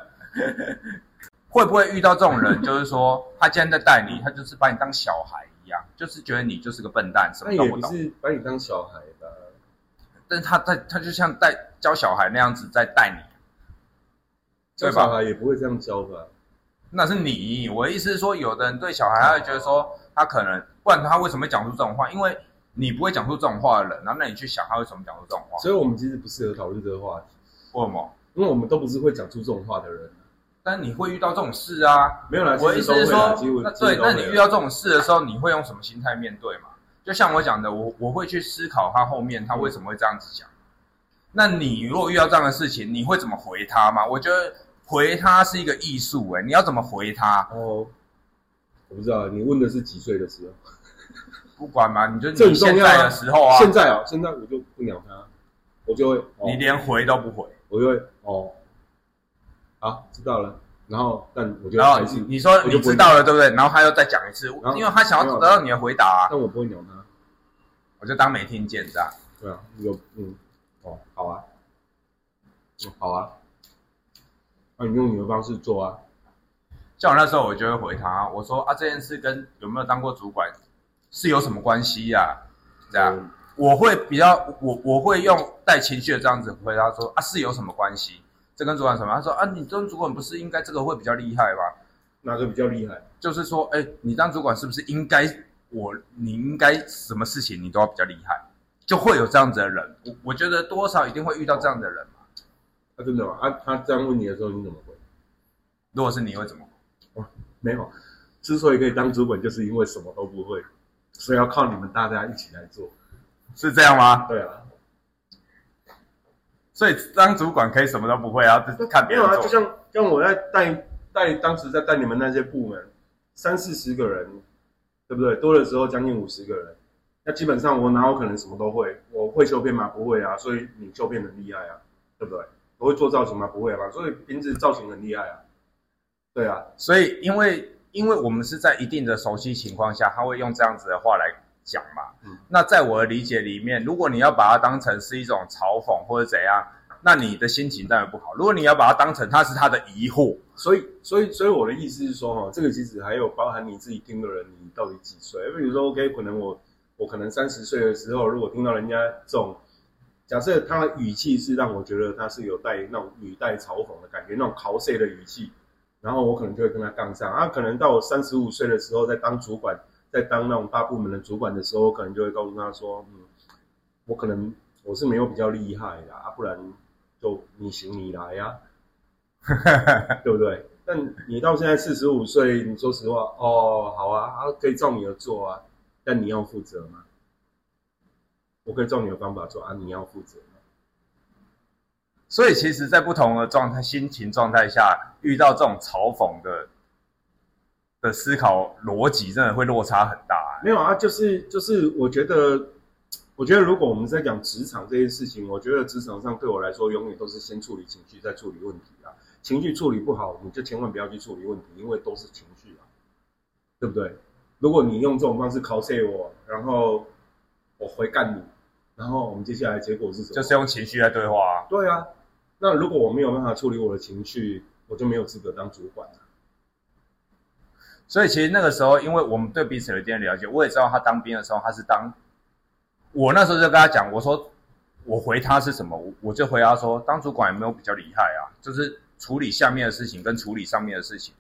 会不会遇到这种人？就是说他今天在带你，他就是把你当小孩一样，就是觉得你就是个笨蛋，什么都不懂，是把你当小孩的。但是他在他就像带教小孩那样子在带你，教小孩也不会这样教吧？那是你，我的意思是说，有的人对小孩他会觉得说，他可能不然他为什么会讲出这种话？因为你不会讲出这种话的人，然后那你去想他为什么讲出这种话？所以我们其实不适合讨论这个话题。为什么？因为我们都不是会讲出这种话的人。但你会遇到这种事啊？没有啦，我意思是说，那对，那你遇到这种事的时候，你会用什么心态面对嘛？就像我讲的，我我会去思考他后面他为什么会这样子讲。那你如果遇到这样的事情，你会怎么回他吗？我觉得回他是一个艺术，哎，你要怎么回他？哦，我不知道，你问的是几岁的时候？不管嘛，你就这你现在的时候啊，现在哦，现在我就不鸟他，我就会，哦你连回都不回，我就会哦，好，知道了。然后，但我觉得然后还是你，你说你知道了对不对？然后他又再讲一次，因为他想要得到你的回答啊，但我不会鸟他。我就当没听见这样。对啊，有嗯，哦，好啊，嗯好啊，那、你用你的方式做啊。像我那时候，我就会回他，我说啊，这件事跟有没有当过主管是有什么关系呀、这样，嗯我会比较，我我会用带情绪的这样子回答说啊，是有什么关系？这跟主管什么？他说啊，你当主管不是应该这个会比较厉害吗？哪个比较厉害？就是说，哎，你当主管是不是应该我你应该什么事情你都要比较厉害？就会有这样子的人，我我觉得多少一定会遇到这样的人嘛。他、真的吗？啊，他这样问你的时候，你怎么回？如果是你会怎么？哦没有，之所以可以当主管，就是因为什么都不会，所以要靠你们大家一起来做。是这样吗？对啊，所以当主管可以什么都不会啊，只看没有啊，别人。就像像我在带带当时在带你们那些部门，三四十个人，对不对？多的时候将近五十个人，那基本上我哪有可能什么都会？我会修片吗？不会啊，所以你修片很厉害啊，对不对？我会做造型吗？不会吧，所以瓶子造型很厉害啊，对啊，所以因为因为我们是在一定的熟悉情况下，他会用这样子的话来讲嘛。嗯那在我的理解里面，如果你要把它当成是一种嘲讽或者怎样，那你的心情当然不好。如果你要把它当成他是他的疑惑，所以，所以，所以我的意思是说，哈，这个其实还有包含你自己听的人，你到底几岁？比如说，OK，可能我我可能三十岁的时候，如果听到人家这种，假设他的语气是让我觉得他是有带那种语带嘲讽的感觉，那种嘲笑的语气，然后我可能就会跟他杠上。啊，可能到我三十五岁的时候，在当主管，在当那种大部门的主管的时候，我可能就会告诉他说，嗯，我可能我是没有比较厉害的啊，不然就你行你来呀、对不对？但你到现在四十五岁，你说实话，哦，好啊，啊，可以照你的做啊，但你要负责吗？我可以照你的方法做啊，你要负责？所以其实，在不同的状态、心情状态下，遇到这种嘲讽的的思考逻辑，真的会落差很大、没有啊，就是就是，我觉得，我觉得如果我们在讲职场这件事情，我觉得职场上对我来说，永远都是先处理情绪，再处理问题啊。情绪处理不好，你就千万不要去处理问题，因为都是情绪啊，对不对？如果你用这种方式 cos 我，然后我回干你，然后我们接下来结果是什么？就是用情绪来对话啊。对啊，那如果我没有办法处理我的情绪，我就没有资格当主管了。所以其实那个时候，因为我们对彼此有一定的了解，我也知道他当兵的时候他是当，我那时候就跟他讲，我说我回他是什么，我我就回答说，当主管有没有比较厉害啊？就是处理下面的事情跟处理上面的事情，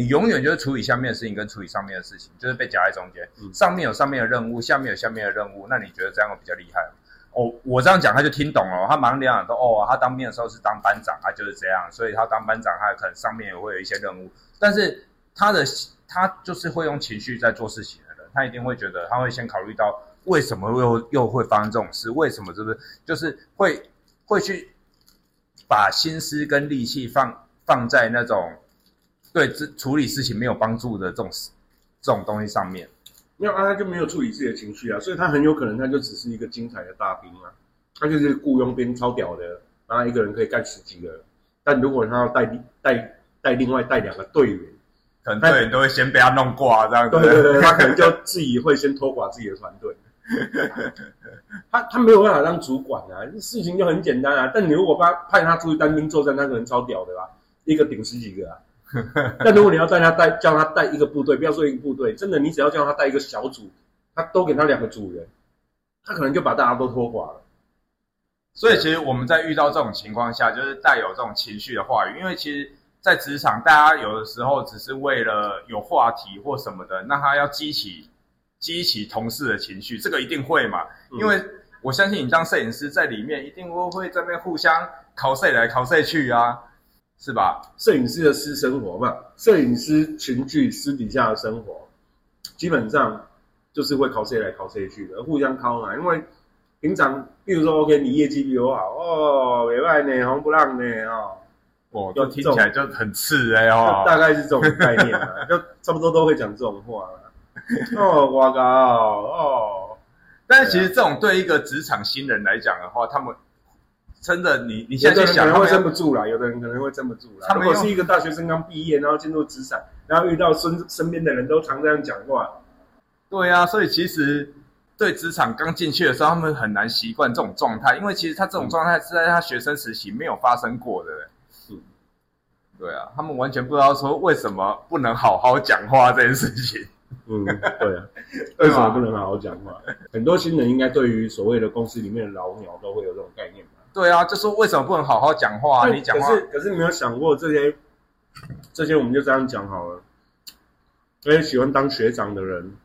你永远就是处理下面的事情跟处理上面的事情，就是被夹在中间，嗯。上面有上面的任务，下面有下面的任务，那你觉得这样比较厉害吗？哦，我这样讲他就听懂了，他马上两说哦，他当兵的时候是当班长，他就是这样，所以他当班长，他可能上面也会有一些任务，但是他的他就是会用情绪在做事情的人，他一定会觉得他会先考虑到为什么又又会发生这种事，为什么就是？就是会会去把心思跟力气放放在那种对这处理事情没有帮助的这种这种东西上面。没有啊，他就没有处理自己的情绪啊，所以他很有可能他就只是一个精彩的大兵啊，他就是雇佣兵超屌的，然后一个人可以干十几个人。但如果他要带带带另外带两个队员，可能队员都会先被他弄挂这样子。对对对，他可能就自己会先拖垮自己的团队。他他没有办法当主管啊，事情就很简单啊。但你如果把派他出去单兵作战，那个人超屌的啦，一个顶十几个啊。但如果你要带他带叫他带一个部队，不要说一个部队，真的你只要叫他带一个小组，他都给他两个组员，他可能就把大家都拖垮了。所以其实我们在遇到这种情况下，就是带有这种情绪的话语，因为其实，在职场大家有的时候只是为了有话题或什么的，那他要激起激起同事的情绪，这个一定会嘛？因为我相信你当摄影师在里面，一定会会在那边互相考谁来考谁去啊，是吧？摄影师的私生活嘛，摄影师群聚私底下的生活，基本上就是会靠谁来靠谁去的，互相靠嘛。因为平常，比如说，OK，你业绩比我好哦，没外呢，红不让呢哦，哦，就听起来就很刺哎哦。大概是这种概念啊，就差不多都会讲这种话啦。哦，我靠，哦，但是其实这种对一个职场新人来讲的话，他们真的，你你现在想，他能会撑不住啦，有的人可能会撑不住啦。他如果是一个大学生刚毕业，然后进入职场，然后遇到身身边的人都常这样讲话，对啊，所以其实对职场刚进去的时候，他们很难习惯这种状态，因为其实他这种状态是在他学生时期没有发生过的。嗯对啊，他们完全不知道说为什么不能好好讲话这件事情。嗯，对啊，为什么不能好好讲话？很多新人应该对于所谓的公司里面的老鸟都会有这种概念吧？对啊，就说为什么不能好好讲话？啊你讲话可是可是你没有想过这些这些，我们就这样讲好了。那些喜欢当学长的人，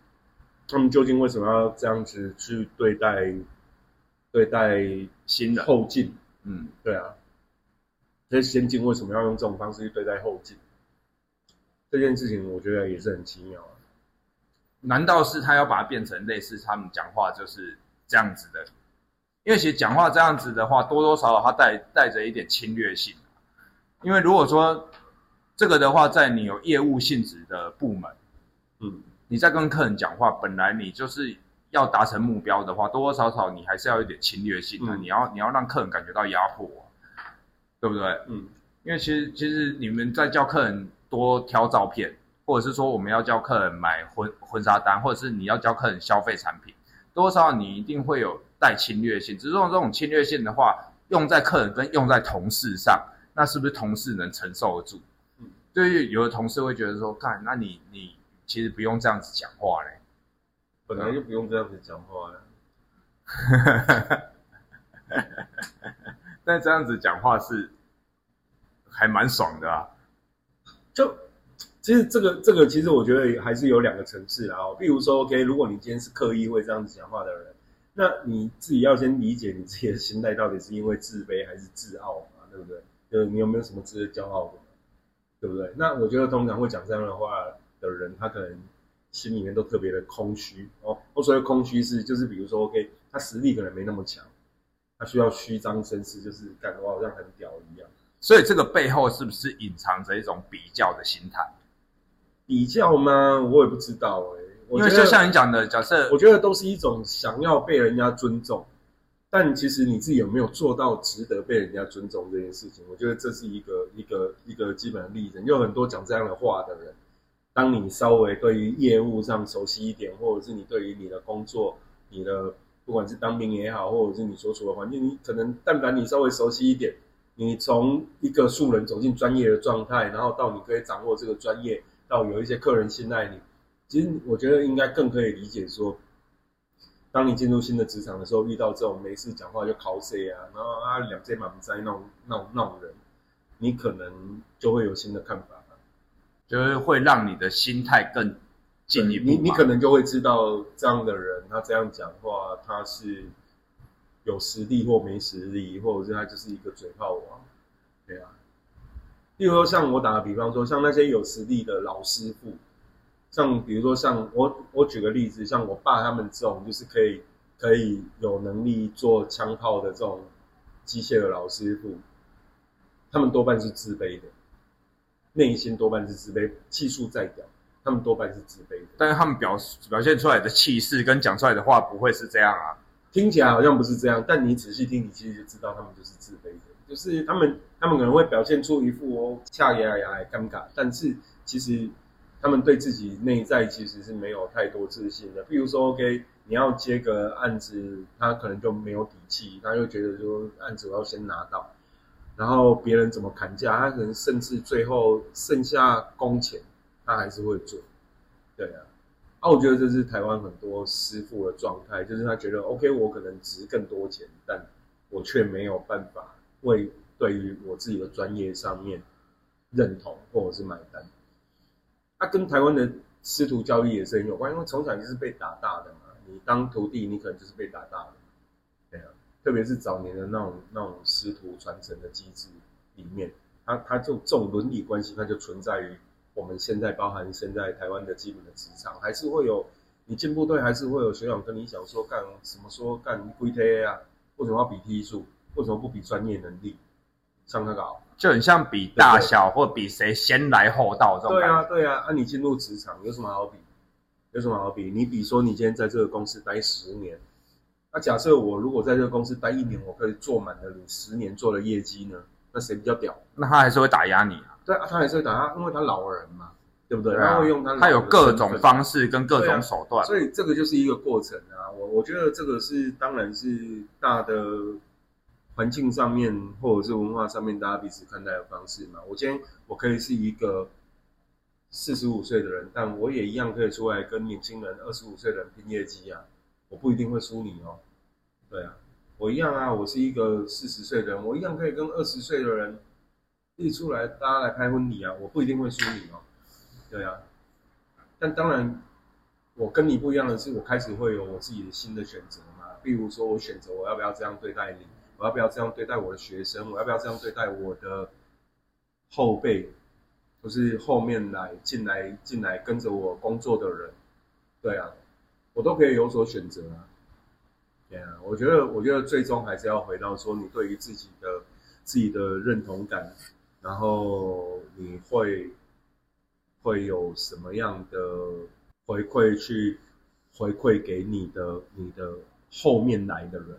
他们究竟为什么要这样子去对待对待新人，后进？嗯，对啊，这些先进为什么要用这种方式去对待后进？这件事情我觉得也是很奇妙啊。难道是他要把它变成类似他们讲话就是这样子的？因为其实讲话这样子的话，多多少少它带带着一点侵略性。因为如果说这个的话，在你有业务性质的部门，嗯，你在跟客人讲话，本来你就是要达成目标的话，多多少少你还是要有一点侵略性的，嗯你要你要让客人感觉到压迫，对不对？嗯因为其实其实你们在叫客人多挑照片，或者是说我们要教客人买婚婚纱单，或者是你要教客人消费产品，多少你一定会有带侵略性。只是说这种侵略性的话，用在客人跟用在同事上，那是不是同事能承受得住？嗯，对于有的同事会觉得说，看，那你你其实不用这样子讲话嘞。本来就不用这样子讲话了。但这样子讲话是还蛮爽的啊。就其实这个这个，其实我觉得还是有两个层次啊。哦，比如说，OK，如果你今天是刻意会这样子讲话的人，那你自己要先理解你自己的心态到底是因为自卑还是自傲嘛，对不对？就是你有没有什么值得骄傲的，对不对？那我觉得通常会讲这样的话的人，他可能心里面都特别的空虚哦。我所谓空虚是，就是比如说，OK，他实力可能没那么强，他需要虚张声势，就是感觉我好像很屌一样。所以这个背后是不是隐藏着一种比较的心态？比较吗？我也不知道哎、因为就像你讲的，假设我觉得都是一种想要被人家尊重，但其实你自己有没有做到值得被人家尊重这件事情，我觉得这是一个一个一个基本的例子。有很多讲这样的话的人，当你稍微对于业务上熟悉一点，或者是你对于你的工作、你的不管是当兵也好，或者是你所处的环境，你可能但凡你稍微熟悉一点，你从一个素人走进专业的状态，然后到你可以掌握这个专业，到有一些客人信赖你。其实我觉得应该更可以理解说，当你进入新的职场的时候，遇到这种没事讲话就 cos 啊，然后啊两肩满在那种那种那种人，你可能就会有新的看法。就是会让你的心态更进一步。你你可能就会知道这样的人，他这样讲话，他是有实力或没实力，或者是他就是一个嘴炮王，对啊。例如说，像我打个比方说，像那些有实力的老师傅，像比如说像我我举个例子，像我爸他们这种，就是可以可以有能力做枪炮的这种机械的老师傅，他们多半是自卑的，内心多半是自卑，技术再屌，他们多半是自卑的。但是他们表表现出来的气势跟讲出来的话不会是这样啊。听起来好像不是这样，但你仔细听，你其实就知道他们就是自卑的，就是他们他们可能会表现出一副哦恰牙牙尴尬，但是其实他们对自己内在其实是没有太多自信的。比如说，OK，你要接个案子，他可能就没有底气，他就觉得说案子我要先拿到，然后别人怎么砍价，他可能甚至最后剩下工钱，他还是会做，对啊。啊，我觉得这是台湾很多师傅的状态，就是他觉得 OK，我可能值更多钱，但我却没有办法为对于我自己的专业上面认同或者是买单。他、跟台湾的师徒教育也是很有关，因为从小就是被打大的嘛。你当徒弟，你可能就是被打大的，对啊。特别是早年的那种那种师徒传承的机制里面，它它就这种伦理关系，它就存在于我们现在包含现在台湾的基本的职场，还是会有你进部队，还是会有学长跟你讲说干什么说干龟贴啊，为什么要比踢术？为什么不比专业能力？向他搞。就很像比大小或比谁先来后到这种对啊。对啊，啊，你进入职场有什么好比？有什么好比？你比说你今天在这个公司待十年，那假设我如果在这个公司待一年，我可以做满了你十年做的业绩呢？那谁比较屌？那他还是会打压你啊，对啊，他还是会打他，因为他老人嘛，对不对？对啊他会用他老人他有的各种份方式跟各种手段。所以这个就是一个过程啊。我我觉得这个是当然是大的环境上面或者是文化上面大家彼此看待的方式嘛。我今天我可以是一个四十五岁的人，但我也一样可以出来跟年轻人二十五岁的人拼业绩啊。我不一定会输你哦。对啊，我一样啊，我是一个四十岁的人，我一样可以跟二十岁的人一出来，大家来开婚礼啊，我不一定会输你哦。对啊，但当然，我跟你不一样的是，我开始会有我自己的新的选择嘛。比如说，我选择我要不要这样对待你，我要不要这样对待我的学生，我要不要这样对待我的后辈，就是后面来进来进来跟着我工作的人。对啊，我都可以有所选择啊。对啊，我觉得，我觉得最终还是要回到说，你对于自己的自己的认同感，然后你会会有什么样的回馈去回馈给你的你的后面来的人？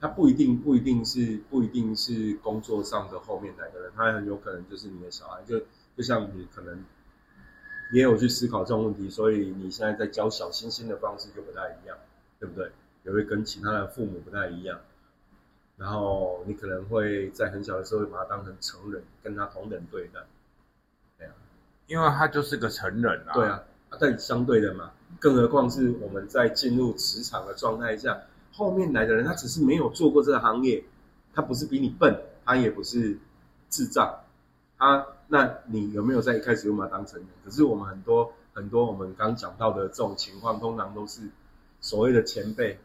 他不一定不一定是不一定是工作上的后面来的人，他很有可能就是你的小孩，就就像你可能也有去思考这种问题，所以你现在在教小星星的方式就不太一样，对不对？也会跟其他的父母不太一样。然后你可能会在很小的时候会把他当成成人，跟他同等对待。对啊因为他就是个成人啊。对，啊，啊但相对的嘛，更何况是我们在进入职场的状态下，后面来的人他只是没有做过这个行业，他不是比你笨，他也不是智障，他那你有没有在一开始就把他当成人？可是我们很多很多我们刚讲到的这种情况，通常都是所谓的前辈，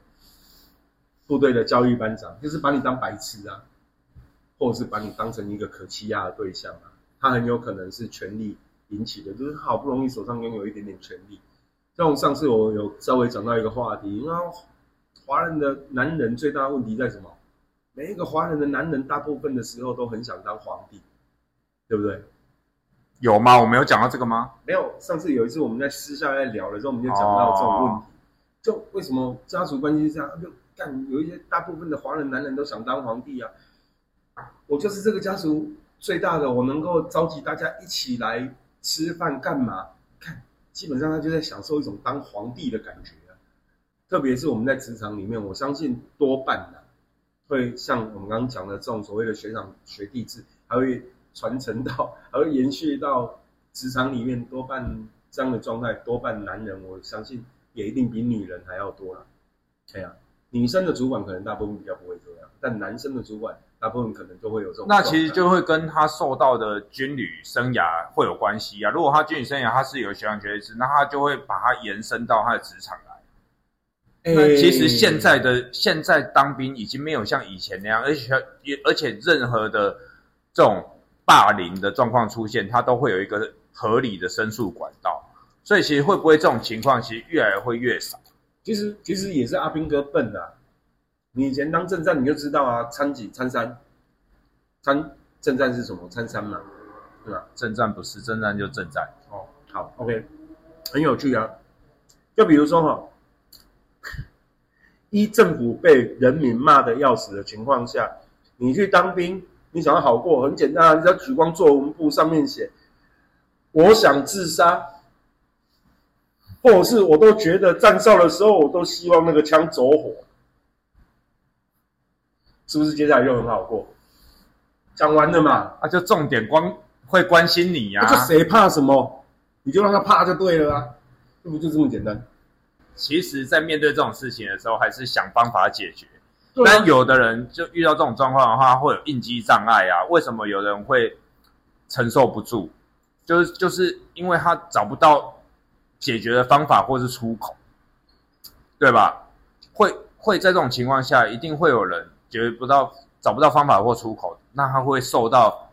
部队的教育班长，就是把你当白痴啊，或者是把你当成一个可欺压的对象啊，他很有可能是权力引起的，就是好不容易手上拥有一点点权力。像上次我有稍微讲到一个话题，然后华人的男人最大的问题在什么？每一个华人的男人大部分的时候都很想当皇帝，对不对？有吗？我没有讲到这个吗？没有，上次有一次我们在私下在聊的时候，我们就讲到这种问题，就为什么家族关系是这样？就干有一些大部分的华人男人都想当皇帝啊，我就是这个家族最大的，我能够召集大家一起来吃饭干嘛？看，基本上他就在享受一种当皇帝的感觉啊。特别是我们在职场里面，我相信多半的、会像我们刚刚讲的这种所谓的学长学弟制，还会传承到，还会延续到职场里面，多半这样的状态，多半男人，我相信也一定比女人还要多了。对啊，女生的主管可能大部分比较不会这样，但男生的主管大部分可能都会有这种。那其实就会跟他受到的军旅生涯会有关系啊。如果他军旅生涯他是有学长学弟制，那他就会把它延伸到他的职场来。那其实现在的现在当兵已经没有像以前那样，而且也而且任何的这种霸凌的状况出现，它都会有一个合理的申诉管道。所以其实会不会这种情况，其实越来会越少。其实其实也是阿兵哥笨啊。你以前当正战你就知道啊，参几参三，参正战是什么？参三嘛，对吧？正战不是正战就正战，哦，好，OK，很有趣啊。就比如说哈、一政府被人民骂的要死的情况下，你去当兵，你想要好过，很简单啊，你要举光作文簿上面写“我想自杀”，或者是我都觉得站哨的时候，我都希望那个枪走火，是不是接下来就很好过？讲完了嘛，啊，就重点光会关心你呀、谁怕什么，你就让他怕就对了啊，这不就这么简单？其实，在面对这种事情的时候，还是想方法解决。啊但有的人就遇到这种状况的话，会有应激障碍啊。为什么有人会承受不住？就是就是因为他找不到解决的方法或是出口，对吧？会会在这种情况下，一定会有人解决不到、找不到方法或出口，那他会受到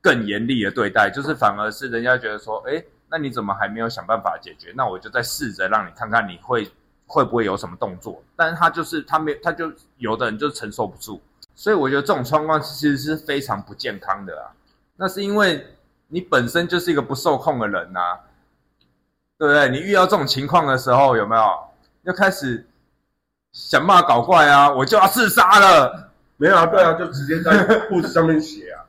更严厉的对待，就是反而是人家觉得说，哎，那你怎么还没有想办法解决？那我就再试着让你看看你会会不会有什么动作。但是他就是他没他就有的人就承受不住，所以我觉得这种状况其实是非常不健康的啊。那是因为你本身就是一个不受控的人呐、对不对？你遇到这种情况的时候，有没有就开始想办法搞怪啊？我就要自杀了。没有啊，对啊，就直接在裤子上面写啊。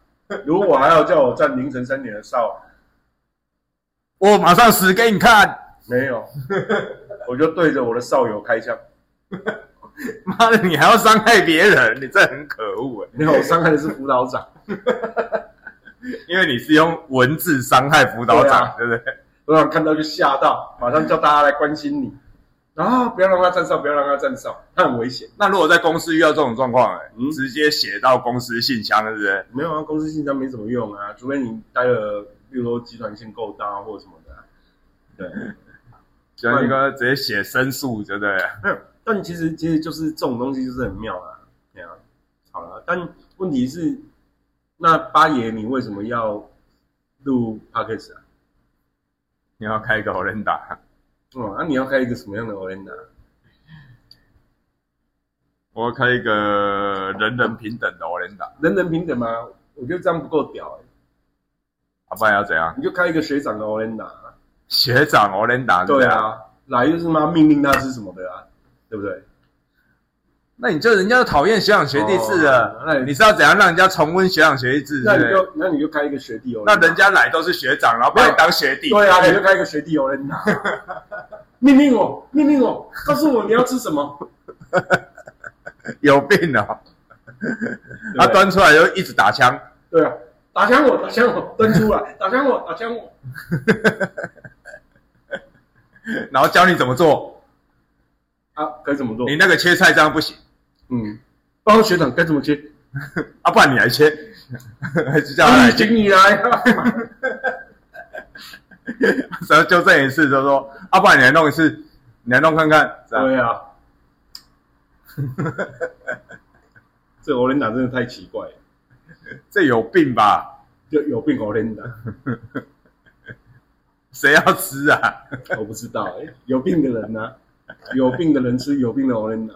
如果还要叫我站凌晨三点的哨，我马上死给你看！没有，我就对着我的哨友开枪。妈的，你还要伤害别人，你这很可恶哎！没有，我伤害的是辅导长。因为你是用文字伤害辅导长，对,、不对？辅导长看到就吓到，马上叫大家来关心你。啊，不要让他站哨，不要让他站哨，他很危险。那如果在公司遇到这种状况，哎、嗯直接写到公司信箱，对不对？没有啊，公司信箱没什么用啊，除非你待了，比如说集团性够大或者什么的啊、对，就那个直接写申诉，对不对？没有。但其实其实就是这种东西就是很妙啊，对啊。好了，但问题是，那八爷你为什么要录 podcast 啊？你要开一个 Orenda，哦，那、你要开一个什么样的 Orenda？我要开一个人人平等的 Orenda，人人平等吗？我觉得这样不够屌不然要怎样？你就开一个学长的 o l e n d a 学长 o l e n d a 对，啊，来就是妈命令他吃什么的啊，对不对？那你就人家就讨厌学长学弟制了，哦那你你是要怎样让人家重温学长学弟制？那你就那你就开一个学弟 o 那人家来都是学长，然后把你当学弟，对啊，你就开一个学弟 o l e n d a 命令我，命令我，告诉我你要吃什么。有病啊！他端出来就一直打枪，对啊，打枪我，打枪我，蹲出来，打枪我，打枪我。然后教你怎么做。啊，该怎么做？你那个切菜这样不行嗯，报告学长该怎么切？啊，不然你来切，还是叫他来切请。你来啊！然后纠正一次，就说啊，不然你来弄一次，你来弄看看。对啊，这欧 lenда 真的太奇怪了，这有病吧？就有病欧 lenda，谁要吃啊？我不知道哎、有病的人呢、有病的人吃有病的欧 lenda，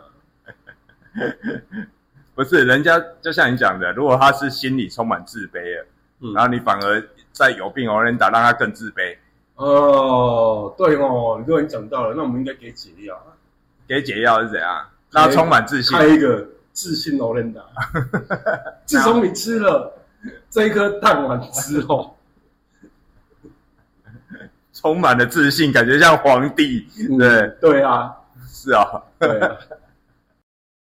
不是，人家就像你讲的，如果他是心里充满自卑了，嗯然后你反而在有病 e n d a 让他更自卑，哦，对哦，你都已经讲到了，那我们应该给解药，给解药是怎样？让他充满自信开。一个自信欧 lenda。自从你吃了这一颗蛋丸之后，充满了自信，感觉像皇帝，嗯对，对啊，是啊、对啊，